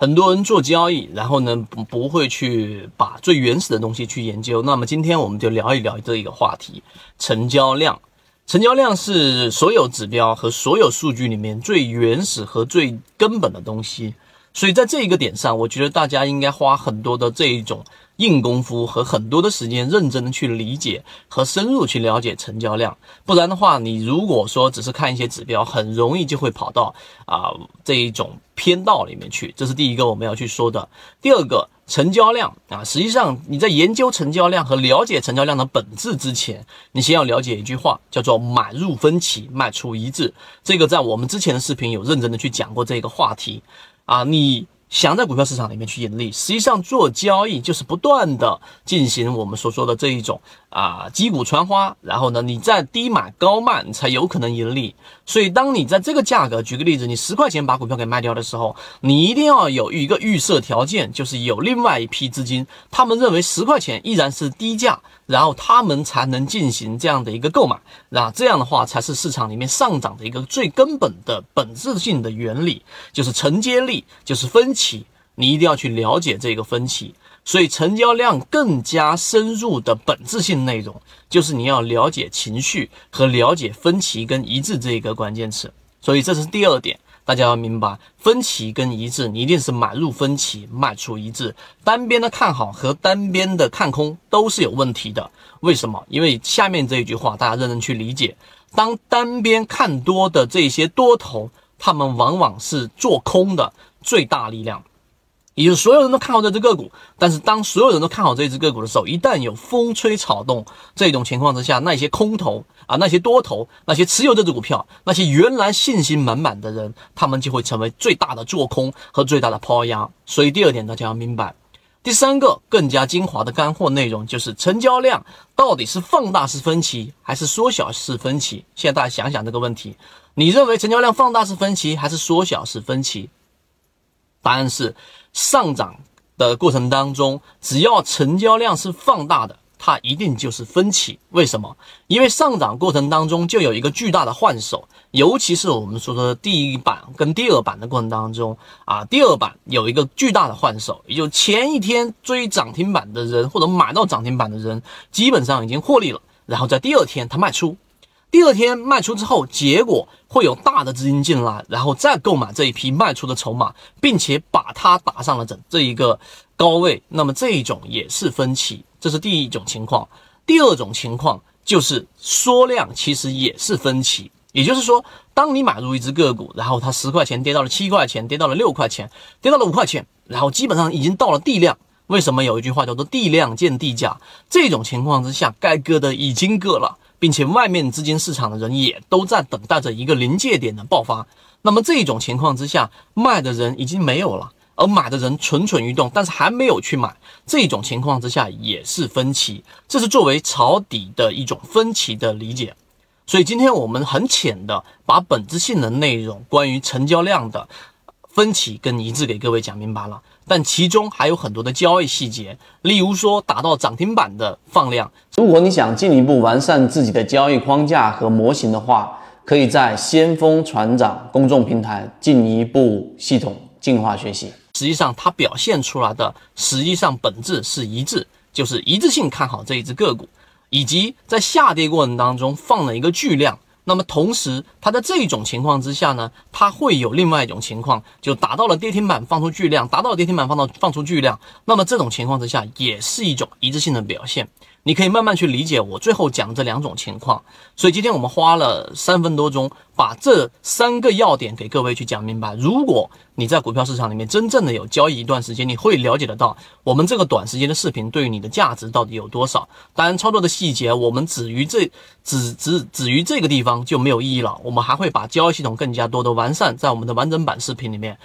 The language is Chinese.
很多人做交易，然后呢不不会去把最原始的东西去研究。那么今天我们就聊一聊这一个话题：成交量。成交量是所有指标和所有数据里面最原始和最根本的东西。所以在这一个点上，我觉得大家应该花很多的这一种。硬功夫和很多的时间，认真的去理解和深入去了解成交量，不然的话，你如果说只是看一些指标，很容易就会跑到啊这一种偏道里面去。这是第一个我们要去说的。第二个，成交量啊，实际上你在研究成交量和了解成交量的本质之前，你先要了解一句话，叫做买入分歧，卖出一致。这个在我们之前的视频有认真的去讲过这个话题啊，你。想在股票市场里面去盈利，实际上做交易就是不断的进行我们所说的这一种啊击鼓传花，然后呢，你在低买高卖才有可能盈利。所以，当你在这个价格，举个例子，你十块钱把股票给卖掉的时候，你一定要有一个预设条件，就是有另外一批资金，他们认为十块钱依然是低价。然后他们才能进行这样的一个购买，那这样的话才是市场里面上涨的一个最根本的本质性的原理，就是承接力，就是分歧。你一定要去了解这个分歧。所以成交量更加深入的本质性内容，就是你要了解情绪和了解分歧跟一致这一个关键词。所以这是第二点。大家要明白，分歧跟一致，你一定是买入分歧，卖出一致。单边的看好和单边的看空都是有问题的。为什么？因为下面这一句话，大家认真去理解。当单边看多的这些多头，他们往往是做空的最大力量。也就是所有人都看好这只个股，但是当所有人都看好这只个股的时候，一旦有风吹草动这种情况之下，那些空头啊，那些多头，那些持有这只股票，那些原来信心满满的人，他们就会成为最大的做空和最大的抛压。所以第二点大家要明白，第三个更加精华的干货内容就是成交量到底是放大式分歧还是缩小式分歧？现在大家想想这个问题，你认为成交量放大式分歧还是缩小式分歧？答案是。上涨的过程当中，只要成交量是放大的，它一定就是分歧。为什么？因为上涨过程当中就有一个巨大的换手，尤其是我们所说的第一板跟第二板的过程当中啊，第二板有一个巨大的换手，也就前一天追涨停板的人或者买到涨停板的人，基本上已经获利了，然后在第二天他卖出。第二天卖出之后，结果会有大的资金进来，然后再购买这一批卖出的筹码，并且把它打上了整这一个高位。那么这一种也是分歧，这是第一种情况。第二种情况就是缩量，其实也是分歧。也就是说，当你买入一只个股，然后它十块钱跌到了七块钱，跌到了六块钱，跌到了五块钱，然后基本上已经到了地量。为什么有一句话叫做“地量见地价”？这种情况之下，该割的已经割了。并且外面资金市场的人也都在等待着一个临界点的爆发。那么这种情况之下，卖的人已经没有了，而买的人蠢蠢欲动，但是还没有去买。这种情况之下也是分歧，这是作为抄底的一种分歧的理解。所以今天我们很浅的把本质性的内容，关于成交量的分歧跟一致给各位讲明白了。但其中还有很多的交易细节，例如说打到涨停板的放量。如果你想进一步完善自己的交易框架和模型的话，可以在先锋船长公众平台进一步系统进化学习。实际上，它表现出来的实际上本质是一致，就是一致性看好这一只个股，以及在下跌过程当中放了一个巨量。那么同时，它在这种情况之下呢，它会有另外一种情况，就达到了跌停板放出巨量，达到了跌停板放到放出巨量。那么这种情况之下，也是一种一致性的表现。你可以慢慢去理解我最后讲这两种情况。所以今天我们花了三分多钟，把这三个要点给各位去讲明白。如果你在股票市场里面真正的有交易一段时间，你会了解得到我们这个短时间的视频对于你的价值到底有多少。当然，操作的细节我们止于这止止止于这个地方就没有意义了。我们还会把交易系统更加多的完善在我们的完整版视频里面。